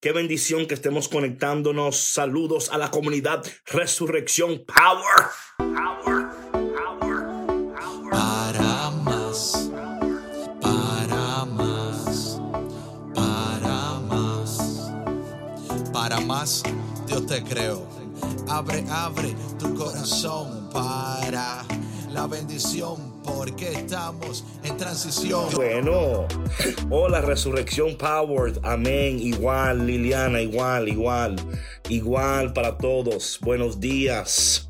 Qué bendición que estemos conectándonos. Saludos a la comunidad Resurrección Power. Power. Power. Para más, para más, para más, para más, Dios te creo. Abre, abre tu corazón para la bendición, porque estamos en transición. Bueno, hola Resurrección Powered, amén, igual Liliana, igual, igual, igual para todos. Buenos días,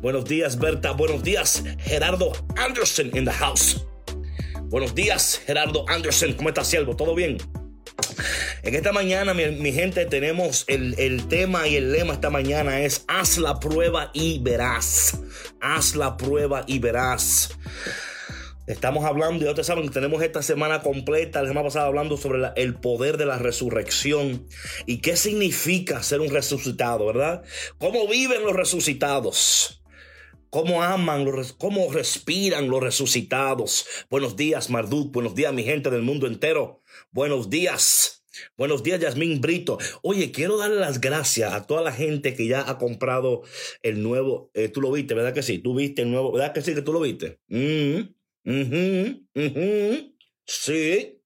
buenos días Berta, buenos días Gerardo Anderson in the house. Buenos días Gerardo Anderson, ¿cómo estás siervo? ¿Todo bien? En esta mañana, mi, gente, tenemos el, el, tema y el lema esta mañana es haz la prueba y verás. Haz la prueba y verás. Estamos hablando, y ustedes saben que tenemos esta semana completa, la semana pasada hablando sobre el poder de la resurrección y qué significa ser un resucitado, ¿verdad? ¿Cómo viven los resucitados? ¿Cómo aman, cómo respiran los resucitados? Buenos días, Marduk. Buenos días, mi gente del mundo entero. Buenos días. Buenos días, Yasmín Brito. Oye, quiero darle las gracias a toda la gente que ya ha comprado el nuevo. Eh, tú lo viste, ¿verdad que sí? Tú viste el nuevo, ¿verdad que sí que tú lo viste? Mm, sí.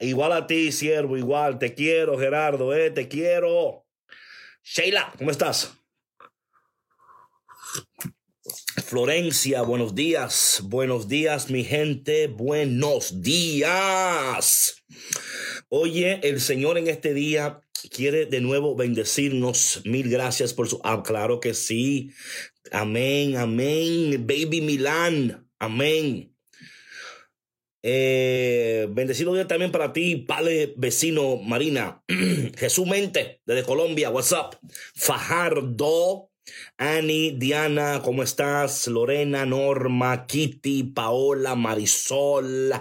Igual a ti, siervo, igual. Te quiero, Gerardo, eh, te quiero. Sheila, ¿cómo estás? Florencia, buenos días, buenos días mi gente, buenos días. Oye, el Señor en este día quiere de nuevo bendecirnos. Mil gracias por su... Ah, claro que sí. Amén, amén. Baby Milán, amén. Eh, bendecido día también para ti, Pale vecino Marina. Jesús Mente, desde Colombia, WhatsApp. Fajardo. Annie, Diana, ¿cómo estás? Lorena, Norma, Kitty, Paola, Marisol.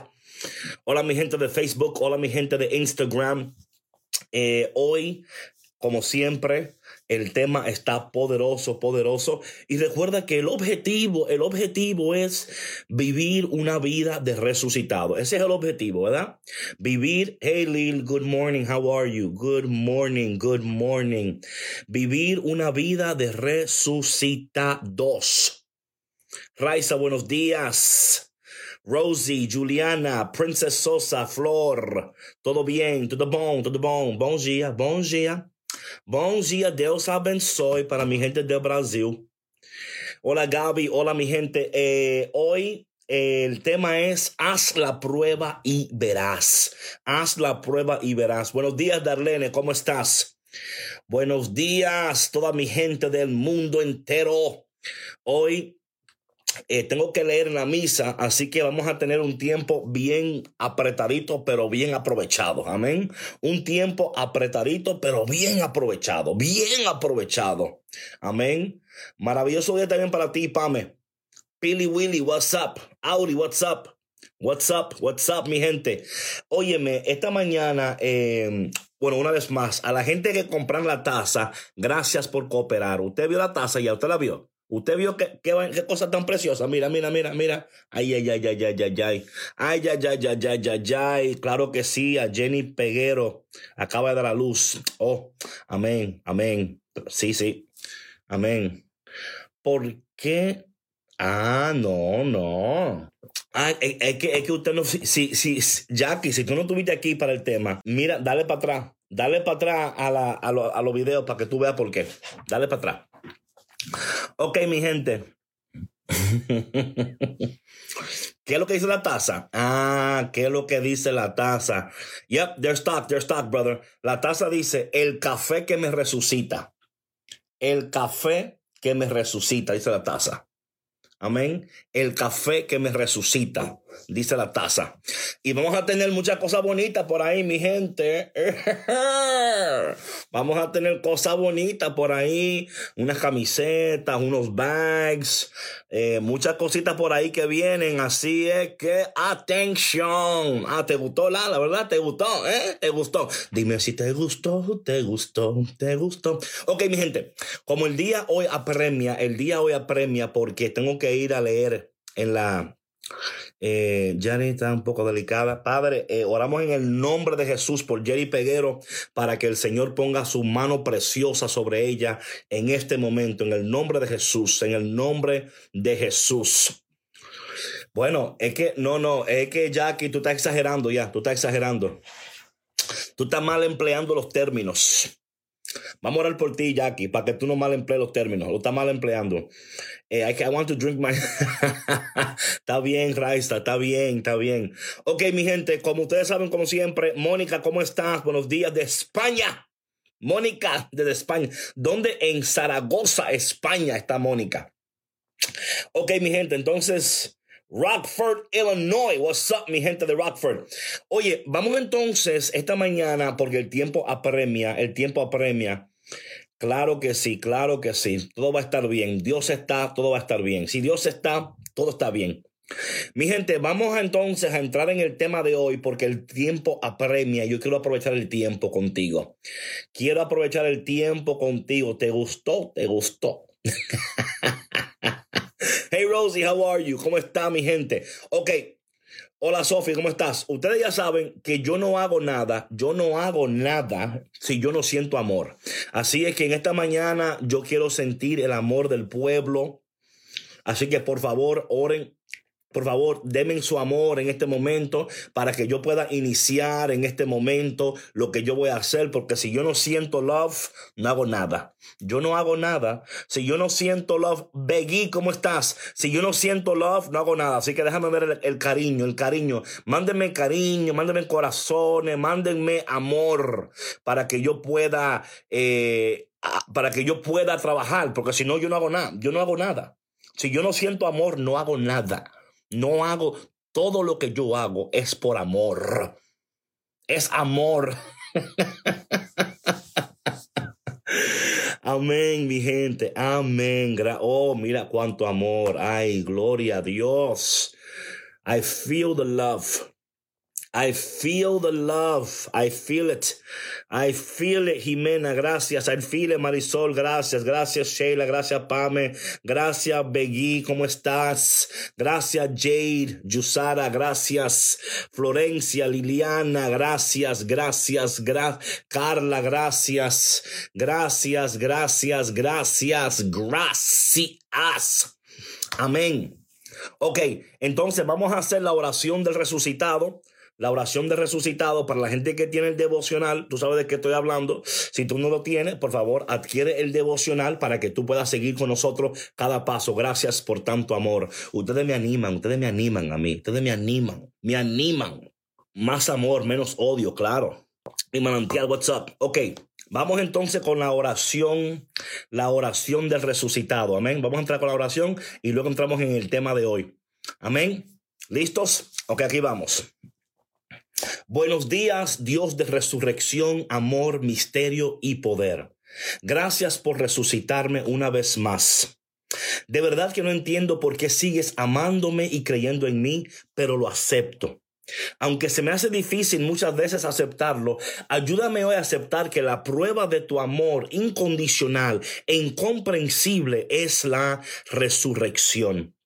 Hola mi gente de Facebook, hola mi gente de Instagram. Eh, hoy, como siempre, el tema está poderoso, poderoso. Y recuerda que el objetivo, el objetivo es vivir una vida de resucitado. Ese es el objetivo, ¿verdad? Vivir, hey Lil, good morning, how are you? Good morning, good morning. Vivir una vida de resucitados. Raiza, buenos días. Rosie, Juliana, Princess Sosa, Flor. Todo bien, todo bom, todo bom. Bom dia, bom dia. Bom dia, Deus abençoe para mi gente del Brasil. Hola Gaby, hola mi gente. Eh, hoy el tema es haz la prueba y verás. Haz la prueba y verás. Buenos días, Darlene, ¿cómo estás? Buenos días, toda mi gente del mundo entero. Hoy eh, tengo que leer la misa, así que vamos a tener un tiempo bien apretadito, pero bien aprovechado. Amén. Un tiempo apretadito, pero bien aprovechado, bien aprovechado. Amén. Maravilloso día también para ti, Pame. Pili Willy, what's up? Audi, what's up? What's up? What's up, mi gente? Óyeme, esta mañana, eh, bueno, una vez más, a la gente que compran la taza, gracias por cooperar. Usted vio la taza ya, usted la vio. Usted vio qué, qué, qué cosa tan preciosa. Mira, mira, mira, mira. Ay, ay, ay, ay, ay, ay, ay. Ay, ay, ay, ay, ay, ay, ay. Claro que sí. A Jenny Peguero acaba de dar a luz. Oh, amén, amén. Sí, sí. Amén. ¿Por qué? Ah, no, no. Ah, es, que, es que usted no. Si, si, Jackie, si tú no estuviste aquí para el tema, mira, dale para atrás. Dale para atrás a, la, a, lo, a los videos para que tú veas por qué. Dale para atrás. Ok, mi gente. ¿Qué es lo que dice la taza? Ah, ¿qué es lo que dice la taza? Yep, they're stock, they're stock, brother. La taza dice, el café que me resucita. El café que me resucita, dice la taza. Amén. El café que me resucita, dice la taza. Y vamos a tener muchas cosas bonitas por ahí, mi gente. Vamos a tener cosas bonitas por ahí. Unas camisetas, unos bags, eh, muchas cositas por ahí que vienen. Así es que, atención. Ah, ¿te gustó, la, la verdad? ¿Te gustó? ¿Eh? ¿Te gustó? Dime si te gustó, te gustó, te gustó. Ok, mi gente. Como el día hoy apremia, el día hoy apremia porque tengo que ir a leer en la Eh, Jenny está un poco delicada. Padre, eh, oramos en el nombre de Jesús por Jerry Peguero para que el Señor ponga su mano preciosa sobre ella en este momento, en el nombre de Jesús, en el nombre de Jesús. Bueno, es que, no, no, es que Jackie, tú estás exagerando ya, tú estás exagerando. Tú estás mal empleando los términos. Vamos a orar por ti, Jackie, para que tú no mal emplees los términos. Lo estás mal empleando. Eh, I, want to drink my. está bien, Raista, está bien, está bien. Ok, mi gente, como ustedes saben, como siempre, Mónica, ¿cómo estás? Buenos días de España. Mónica, desde España. ¿Dónde? En Zaragoza, España, está Mónica. Ok, mi gente, entonces. Rockford, Illinois. What's up, mi gente de Rockford? Oye, vamos entonces esta mañana, porque el tiempo apremia, el tiempo apremia. Claro que sí, claro que sí. Todo va a estar bien. Dios está, todo va a estar bien. Si Dios está, todo está bien. Mi gente, vamos entonces a entrar en el tema de hoy porque el tiempo apremia. Yo quiero aprovechar el tiempo contigo. Quiero aprovechar el tiempo contigo. ¿Te gustó? ¿Te gustó? Rosie, how are you? ¿Cómo está mi gente? Ok. Hola Sophie, ¿cómo estás? Ustedes ya saben que yo no hago nada, yo no hago nada si yo no siento amor. Así es que en esta mañana yo quiero sentir el amor del pueblo. Así que por favor, oren por favor, denme su amor en este momento para que yo pueda iniciar en este momento lo que yo voy a hacer, porque si yo no siento love, no hago nada. Yo no hago nada. Si yo no siento love, Beggy, ¿cómo estás? Si yo no siento love, no hago nada. Así que déjame ver el, cariño, el cariño. Mándenme cariño, mándenme corazones, mándenme amor para que yo pueda, eh, para que yo pueda trabajar, porque si no, yo no hago nada. Yo no hago nada. Si yo no siento amor, no hago nada. No hago, todo lo que yo hago es por amor. Es amor. Amén, mi gente. Amén. Oh, mira cuánto amor. Ay, gloria a Dios. I feel the love. I feel the love. I feel it. I feel it, Jimena. Gracias. I feel it, Marisol. Gracias. Gracias, Sheila. Gracias, Pame. Gracias, Begui. ¿Cómo estás? Gracias, Jade. Yusara. Gracias. Florencia. Liliana. Gracias. Gracias. Gra Carla. Gracias. Gracias. Gracias. Gracias. Gracias. Amén. Ok, entonces vamos a hacer la oración del resucitado la oración de resucitado para la gente que tiene el devocional, tú sabes de qué estoy hablando. Si tú no lo tienes, por favor, adquiere el devocional para que tú puedas seguir con nosotros cada paso. Gracias por tanto amor. Ustedes me animan, ustedes me animan a mí, ustedes me animan, me animan. Más amor, menos odio, claro. Mi manantial, what's up? Ok, Vamos entonces con la oración, la oración del resucitado. Amén. Vamos a entrar con la oración y luego entramos en el tema de hoy. Amén. ¿Listos? Ok, aquí vamos. Buenos días, Dios de resurrección, amor, misterio y poder. Gracias por resucitarme una vez más. De verdad que no entiendo por qué sigues amándome y creyendo en mí, pero lo acepto. Aunque se me hace difícil muchas veces aceptarlo, ayúdame hoy a aceptar que la prueba de tu amor incondicional e incomprensible es la resurrección.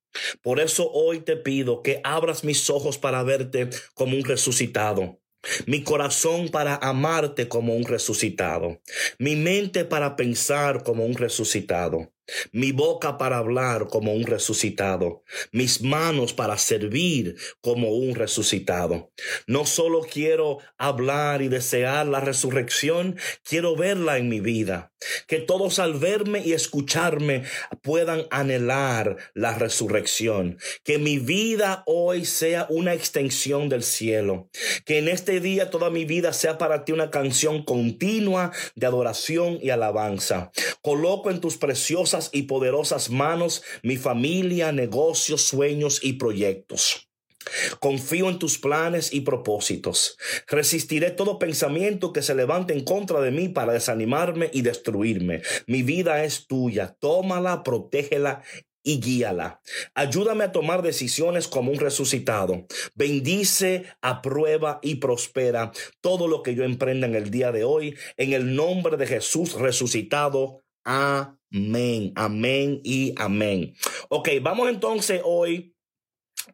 Por eso hoy te pido que abras mis ojos para verte como un resucitado. Mi corazón para amarte como un resucitado, mi mente para pensar como un resucitado, mi boca para hablar como un resucitado, mis manos para servir como un resucitado. No solo quiero hablar y desear la resurrección, quiero verla en mi vida. Que todos al verme y escucharme puedan anhelar la resurrección. Que mi vida hoy sea una extensión del cielo. Que en este día toda mi vida sea para ti una canción continua de adoración y alabanza. Coloco en tus preciosas y poderosas manos mi familia, negocios, sueños y proyectos. Confío en tus planes y propósitos. Resistiré todo pensamiento que se levante en contra de mí para desanimarme y destruirme. Mi vida es tuya. Tómala, protégela y guíala. Ayúdame a tomar decisiones como un resucitado. Bendice, aprueba y prospera todo lo que yo emprenda en el día de hoy. En el nombre de Jesús resucitado. Amén, amén y amén. Ok, vamos entonces hoy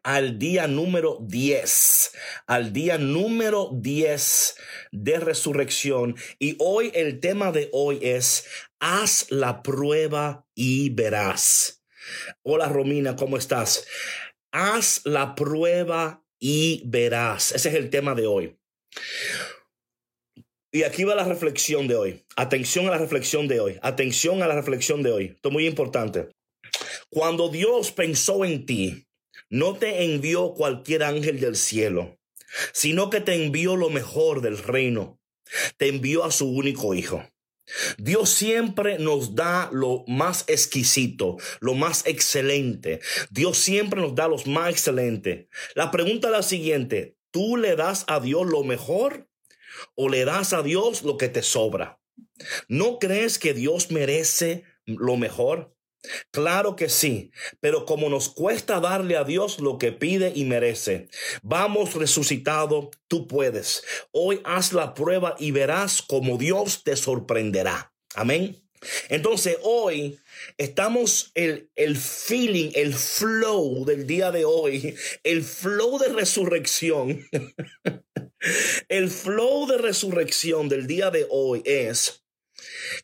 al día número 10, al día número 10 de resurrección. Y hoy el tema de hoy es, haz la prueba y verás. Hola Romina, ¿cómo estás? Haz la prueba y verás. Ese es el tema de hoy. Y aquí va la reflexión de hoy. Atención a la reflexión de hoy. Atención a la reflexión de hoy. Esto es muy importante. Cuando Dios pensó en ti, no te envió cualquier ángel del cielo, sino que te envió lo mejor del reino. Te envió a su único hijo. Dios siempre nos da lo más exquisito, lo más excelente. Dios siempre nos da lo más excelente. La pregunta es la siguiente, ¿tú le das a Dios lo mejor o le das a Dios lo que te sobra? ¿No crees que Dios merece lo mejor? Claro que sí, pero como nos cuesta darle a Dios lo que pide y merece, vamos resucitado, tú puedes. Hoy haz la prueba y verás cómo Dios te sorprenderá. Amén. Entonces hoy estamos el, el feeling, el flow del día de hoy, el flow de resurrección. el flow de resurrección del día de hoy es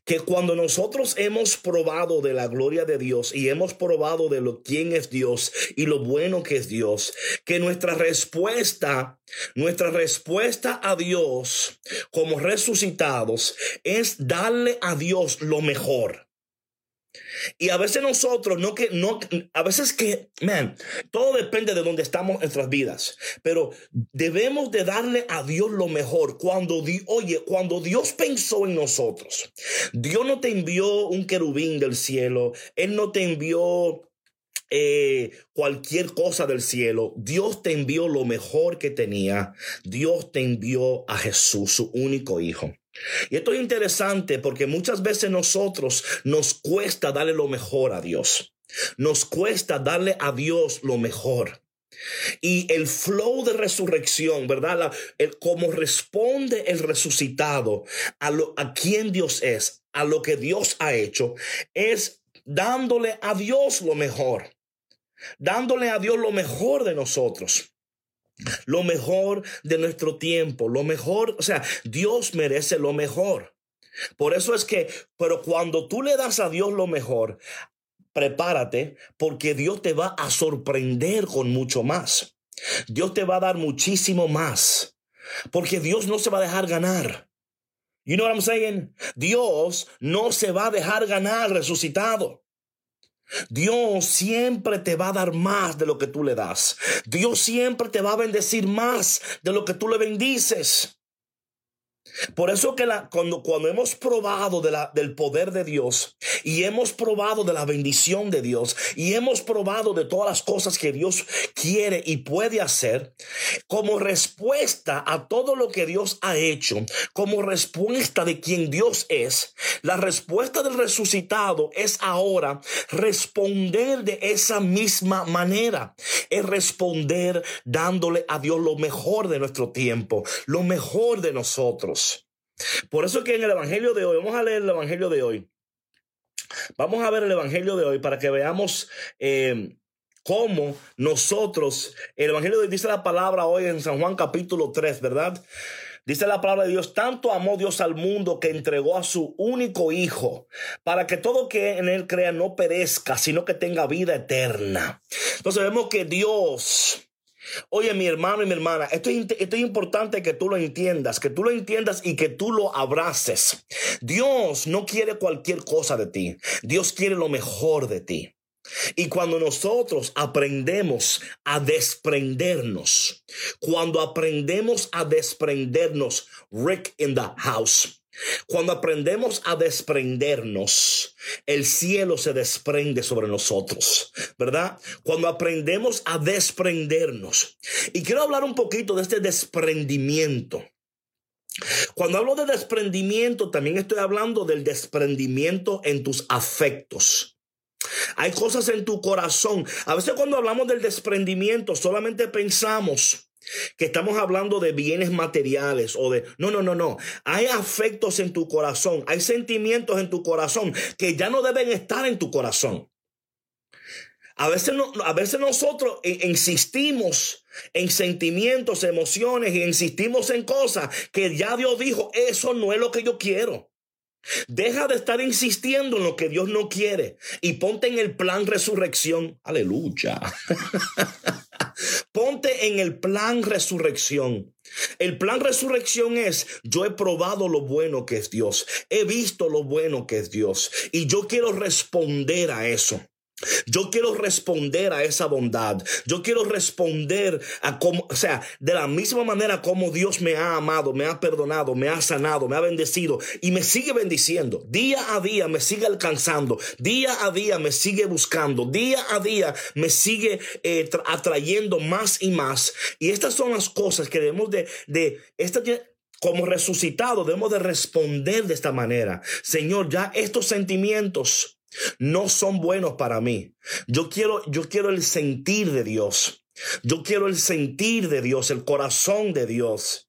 que cuando nosotros hemos probado de la gloria de Dios y hemos probado de lo quién es Dios y lo bueno que es Dios, que nuestra respuesta, nuestra respuesta a Dios como resucitados es darle a Dios lo mejor. Y a veces nosotros, no que, no, a veces que, man, todo depende de donde estamos en nuestras vidas, pero debemos de darle a Dios lo mejor. Cuando, oye, cuando Dios pensó en nosotros, Dios no te envió un querubín del cielo, Él no te envió eh, cualquier cosa del cielo. Dios te envió lo mejor que tenía. Dios te envió a Jesús, su único hijo. Y esto es interesante porque muchas veces nosotros nos cuesta darle lo mejor a Dios. Nos cuesta darle a Dios lo mejor. Y el flow de resurrección, ¿verdad? el, cómo responde el resucitado a, lo, a quien Dios es, a lo que Dios ha hecho, es dándole a Dios lo mejor. Dándole a Dios lo mejor de nosotros lo mejor de nuestro tiempo, lo mejor, o sea, Dios merece lo mejor. Por eso es que, pero cuando tú le das a Dios lo mejor, prepárate porque Dios te va a sorprender con mucho más. Dios te va a dar muchísimo más. Porque Dios no se va a dejar ganar. You know what I'm saying? Dios no se va a dejar ganar resucitado. Dios siempre te va a dar más de lo que tú le das. Dios siempre te va a bendecir más de lo que tú le bendices. Por eso que la, cuando, cuando hemos probado del poder de Dios y hemos probado de la bendición de Dios y hemos probado de todas las cosas que Dios quiere y puede hacer, como respuesta a todo lo que Dios ha hecho, como respuesta de quien Dios es, la respuesta del resucitado es ahora responder de esa misma manera, es responder dándole a Dios lo mejor de nuestro tiempo, lo mejor de Por eso que en el Evangelio de hoy, vamos a leer el Evangelio de hoy. Vamos a ver el Evangelio de hoy para que veamos eh, cómo nosotros, el Evangelio de hoy dice la palabra hoy en San Juan capítulo 3, ¿verdad? Dice la palabra de Dios, tanto amó Dios al mundo que entregó a su único Hijo, para que todo que en él crea no perezca, sino que tenga vida eterna. Entonces vemos que Dios Oye, mi hermano y mi hermana, esto es, esto es, importante que tú lo entiendas, que tú lo entiendas y que tú lo abraces. Dios no quiere cualquier cosa de ti. Dios quiere lo mejor de ti. Y cuando nosotros aprendemos a desprendernos, cuando aprendemos a desprendernos, Rick in the house, cuando aprendemos a desprendernos, el cielo se desprende sobre nosotros, ¿verdad? Cuando aprendemos a desprendernos. Y quiero hablar un poquito de este desprendimiento. Cuando hablo de desprendimiento, también estoy hablando del desprendimiento en tus afectos. Hay cosas en tu corazón. A veces cuando hablamos del desprendimiento, solamente pensamos que estamos hablando de bienes materiales o de... No, no, no, no. Hay afectos en tu corazón, hay sentimientos en tu corazón que ya no deben estar en tu corazón. A veces, no, a veces nosotros insistimos en sentimientos, emociones y insistimos en cosas que ya Dios dijo, eso no es lo que yo quiero. Deja de estar insistiendo en lo que Dios no quiere y ponte en el plan resurrección. Aleluya. ponte en el plan resurrección. El plan resurrección es, yo he probado lo bueno que es Dios, he visto lo bueno que es Dios y yo quiero responder a eso. Yo quiero responder a esa bondad. Yo quiero responder a cómo, o sea, de la misma manera como Dios me ha amado, me ha perdonado, me ha sanado, me ha bendecido y me sigue bendiciendo. Día a día me sigue alcanzando. Día a día me sigue buscando. Día a día me sigue eh, atrayendo más y más. Y estas son las cosas que debemos de, de esta, como resucitado, debemos de responder de esta manera. Señor, ya estos sentimientos no son buenos para mí. Yo quiero, yo quiero el sentir de Dios. Yo quiero el sentir de Dios, el corazón de Dios.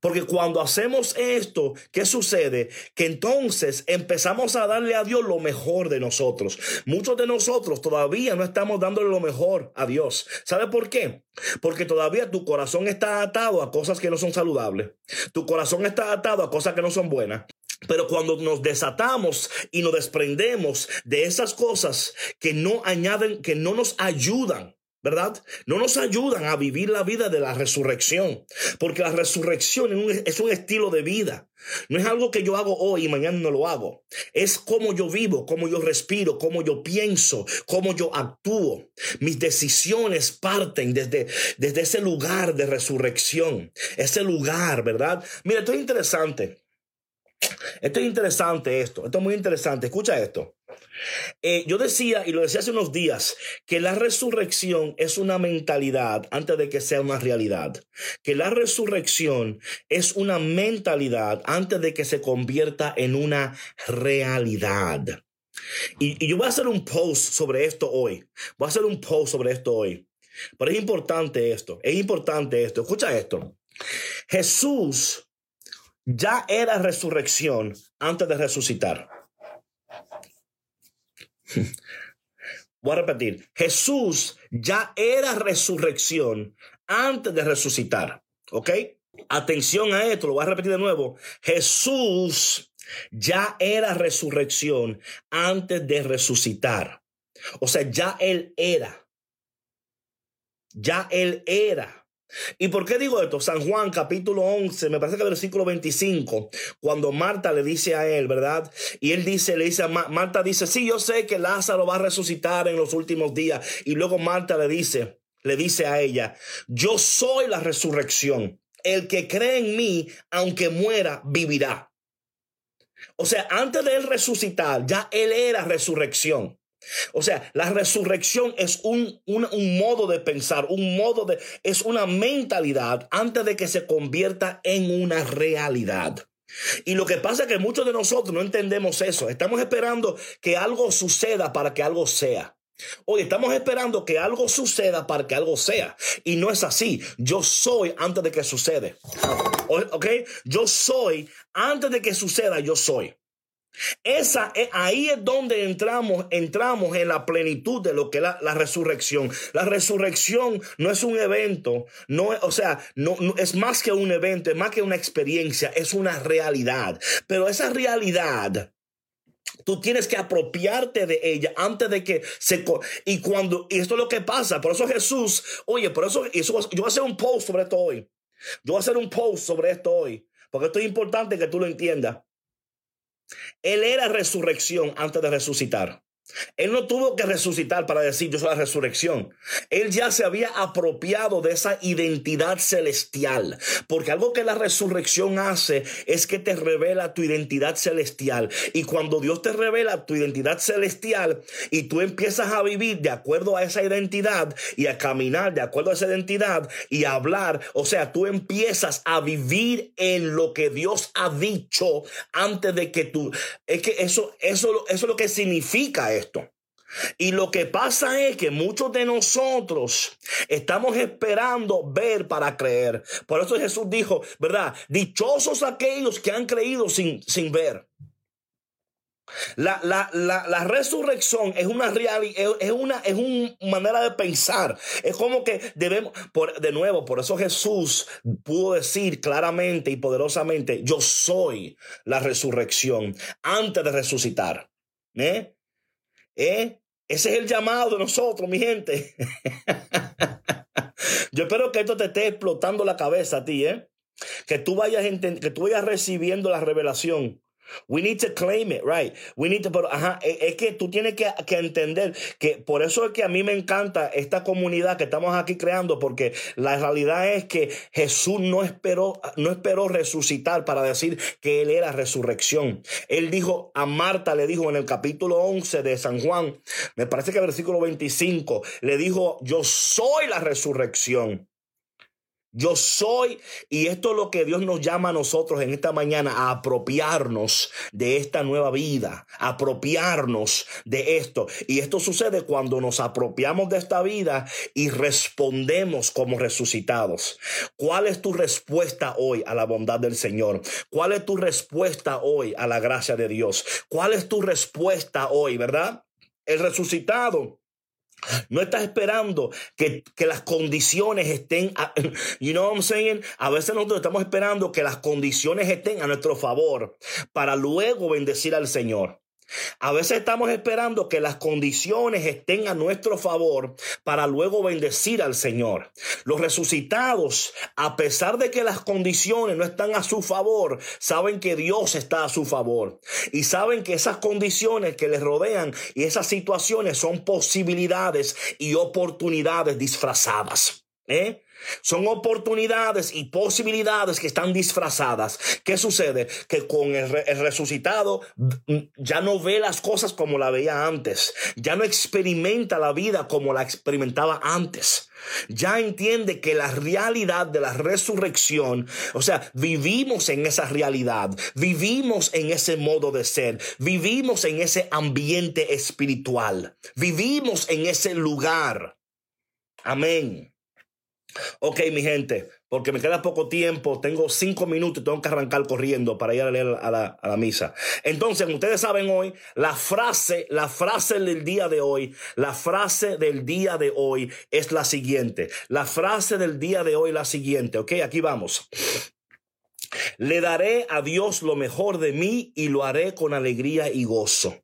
Porque cuando hacemos esto, ¿qué sucede? Que entonces empezamos a darle a Dios lo mejor de nosotros. Muchos de nosotros todavía no estamos dándole lo mejor a Dios. ¿Sabe por qué? Porque todavía tu corazón está atado a cosas que no son saludables. Tu corazón está atado a cosas que no son buenas. Pero cuando nos desatamos y nos desprendemos de esas cosas que no añaden, que no nos ayudan, ¿verdad? No nos ayudan a vivir la vida de la resurrección, porque la resurrección es un, estilo de vida. No es algo que yo hago hoy y mañana no lo hago. Es cómo yo vivo, cómo yo respiro, cómo yo pienso, cómo yo actúo. Mis decisiones parten desde, desde ese lugar de resurrección, ese lugar, ¿verdad? Mira, esto es interesante. Esto es interesante esto, esto es muy interesante. Escucha esto. Eh, yo decía, y lo decía hace unos días, que la resurrección es una mentalidad antes de que sea una realidad. Que la resurrección es una mentalidad antes de que se convierta en una realidad. Y, y yo voy a hacer un post sobre esto hoy. Voy a hacer un post sobre esto hoy. Pero es importante esto, es importante esto. Escucha esto. Jesús ya era resurrección antes de resucitar. Voy a repetir, Jesús ya era resurrección antes de resucitar. ¿Ok? Atención a esto, lo voy a repetir de nuevo. Jesús ya era resurrección antes de resucitar. O sea, ya Él era. Ya Él era. ¿Y por qué digo esto? San Juan capítulo 11, me parece que versículo 25, cuando Marta le dice a él, ¿verdad? Y él dice, le dice a Marta, dice, sí, yo sé que Lázaro va a resucitar en los últimos días. Y luego Marta le dice, le dice a ella, yo soy la resurrección. El que cree en mí, aunque muera, vivirá. O sea, antes de él resucitar, ya él era resurrección. O sea, la resurrección es un, un, modo de pensar, un modo de, es una mentalidad antes de que se convierta en una realidad. Y lo que pasa es que muchos de nosotros no entendemos eso. Estamos esperando que algo suceda para que algo sea. Hoy estamos esperando que algo suceda para que algo sea. Y no es así. Yo soy antes de que sucede. ¿Ok? Yo soy antes de que suceda, yo soy. Esa, ahí es donde entramos, entramos en la plenitud de lo que es la, resurrección. La resurrección no es un evento, no, o sea, no, es más que un evento, es más que una experiencia, es una realidad. Pero esa realidad, Tú tienes que apropiarte de ella antes de que se... Y cuando... Y esto es lo que pasa. Por eso Jesús... Oye, por eso, eso yo voy a hacer un post sobre esto hoy. Yo voy a hacer un post sobre esto hoy. Porque esto es importante que tú lo entiendas. Él era resurrección antes de resucitar. Él no tuvo que resucitar para decir yo soy la resurrección. Él ya se había apropiado de esa identidad celestial. Porque algo que la resurrección hace es que te revela tu identidad celestial. Y cuando Dios te revela tu identidad celestial y tú empiezas a vivir de acuerdo a esa identidad y a caminar de acuerdo a esa identidad y a hablar, o sea, tú empiezas a vivir en lo que Dios ha dicho antes de que tú... Es que eso, eso, eso es lo que significa esto. Y lo que pasa es que muchos de nosotros estamos esperando ver para creer. Por eso Jesús dijo, ¿verdad? Dichosos aquellos que han creído sin, sin ver. La, la, la, la, resurrección es una realidad, es una, es manera de pensar. Es como que debemos, por, de nuevo, por eso Jesús pudo decir claramente y poderosamente, yo soy la resurrección antes de resucitar. ¿Eh? ¿Eh? Ese es el llamado de nosotros, mi gente. Yo espero que esto te esté explotando la cabeza a ti, ¿eh? Que tú vayas, que tú vayas recibiendo la revelación We need to claim it, right? We need to, pero ajá, e, es que tú tienes que, que, entender que por eso es que a mí me encanta esta comunidad que estamos aquí creando, porque la realidad es que Jesús no esperó, no esperó resucitar para decir que Él era resurrección. Él dijo, a Marta le dijo en el capítulo 11 de San Juan, me parece que versículo 25, le dijo, yo soy la resurrección. Yo soy, y esto es lo que Dios nos llama a nosotros en esta mañana, a apropiarnos de esta nueva vida, apropiarnos de esto. Y esto sucede cuando nos apropiamos de esta vida y respondemos como resucitados. ¿Cuál es tu respuesta hoy a la bondad del Señor? ¿Cuál es tu respuesta hoy a la gracia de Dios? ¿Cuál es tu respuesta hoy, verdad? El resucitado no estás esperando que, que, las condiciones estén, you know what I'm saying? A veces nosotros estamos esperando que las condiciones estén a nuestro favor para luego bendecir al Señor. A veces estamos esperando que las condiciones estén a nuestro favor para luego bendecir al Señor. Los resucitados, a pesar de que las condiciones no están a su favor, saben que Dios está a su favor. Y saben que esas condiciones que les rodean y esas situaciones son posibilidades y oportunidades disfrazadas. ¿Eh? Son oportunidades y posibilidades que están disfrazadas. ¿Qué sucede? Que con el, resucitado mm, ya no ve las cosas como la veía antes. Ya no experimenta la vida como la experimentaba antes. Ya entiende que la realidad de la resurrección, o sea, vivimos en esa realidad, vivimos en ese modo de ser, vivimos en ese ambiente espiritual, vivimos en ese lugar. Amén. Ok, mi gente, porque me queda poco tiempo, tengo cinco minutos y tengo que arrancar corriendo para ir a leer a la, a la, misa. Entonces, ustedes saben hoy, la frase, la frase del día de hoy, la frase del día de hoy es la siguiente. La frase del día de hoy la siguiente, ok, aquí vamos. Le daré a Dios lo mejor de mí y lo haré con alegría y gozo.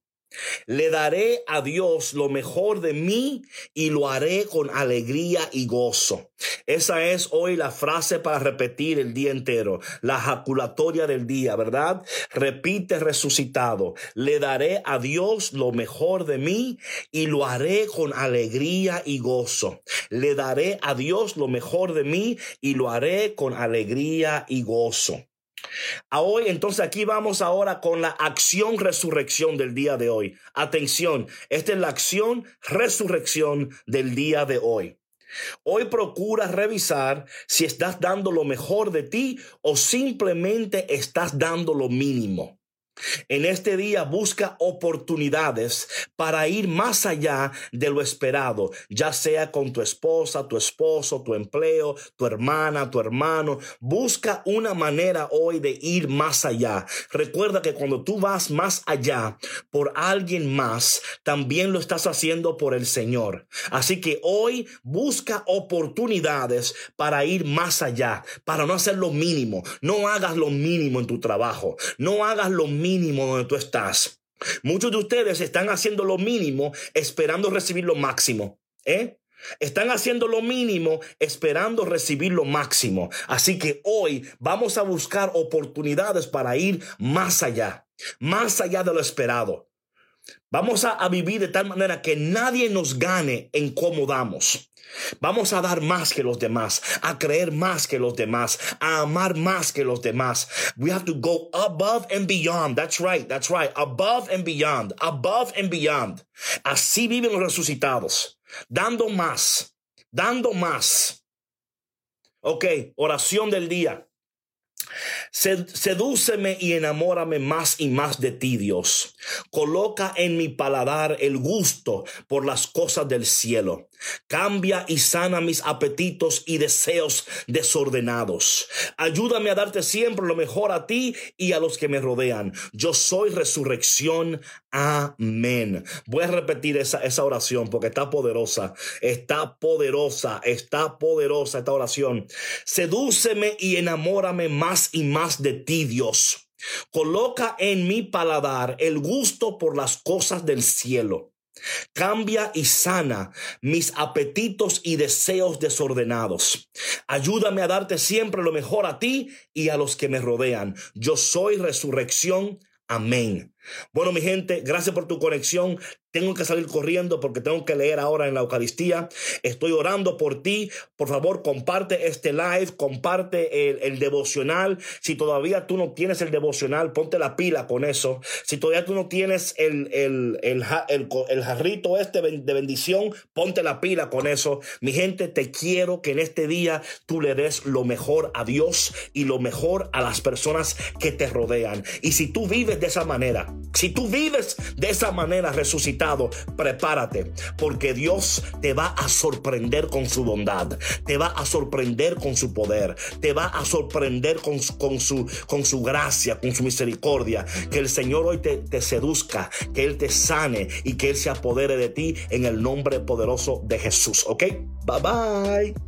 Le daré a Dios lo mejor de mí y lo haré con alegría y gozo. Esa es hoy la frase para repetir el día entero, la jaculatoria del día, ¿verdad? Repite resucitado. Le daré a Dios lo mejor de mí y lo haré con alegría y gozo. Le daré a Dios lo mejor de mí y lo haré con alegría y gozo. Hoy, entonces aquí vamos ahora con la acción resurrección del día de hoy. Atención, esta es la acción resurrección del día de hoy. Hoy procura revisar si estás dando lo mejor de ti o simplemente estás dando lo mínimo. En este día busca oportunidades para ir más allá de lo esperado, ya sea con tu esposa, tu esposo, tu empleo, tu hermana, tu hermano. Busca una manera hoy de ir más allá. Recuerda que cuando tú vas más allá por alguien más, también lo estás haciendo por el Señor. Así que hoy busca oportunidades para ir más allá, para no hacer lo mínimo. No hagas lo mínimo en tu trabajo. No hagas lo mínimo mínimo donde tú estás. Muchos de ustedes están haciendo lo mínimo esperando recibir lo máximo. ¿eh? Están haciendo lo mínimo esperando recibir lo máximo. Así que hoy vamos a buscar oportunidades para ir más allá, más allá de lo esperado. Vamos a, a vivir de tal manera que nadie nos gane en cómo damos. Vamos a dar más que los demás, a creer más que los demás, a amar más que los demás. We have to go above and beyond. That's right, that's right. Above and beyond, above and beyond. Así viven los resucitados, dando más, dando más. Ok, oración del día. Sedúceme y enamórame más y más de ti, Dios. Coloca en mi paladar el gusto por las cosas del cielo. Cambia y sana mis apetitos y deseos desordenados. Ayúdame a darte siempre lo mejor a ti y a los que me rodean. Yo soy resurrección. Amén. Voy a repetir esa, esa oración porque está poderosa. Está poderosa. Está poderosa esta oración. Sedúceme y enamórame más y más de ti, Dios. Coloca en mi paladar el gusto por las cosas del cielo. Cambia y sana mis apetitos y deseos desordenados. Ayúdame a darte siempre lo mejor a ti y a los que me rodean. Yo soy resurrección. Amén. Bueno, mi gente, gracias por tu conexión. Tengo que salir corriendo porque tengo que leer ahora en la Eucaristía. Estoy orando por ti. Por favor, comparte este live, comparte el, devocional. Si todavía tú no tienes el devocional, ponte la pila con eso. Si todavía tú no tienes el, el, el, el jarrito este de bendición, ponte la pila con eso. Mi gente, te quiero que en este día tú le des lo mejor a Dios y lo mejor a las personas que te rodean. Y si tú vives de esa manera, si tú vives de esa manera resucitado, prepárate, porque Dios te va a sorprender con su bondad, te va a sorprender con su poder, te va a sorprender con, con, su, con su gracia, con su misericordia. Que el Señor hoy te, te seduzca, que Él te sane y que Él se apodere de ti en el nombre poderoso de Jesús. ¿Ok? Bye bye.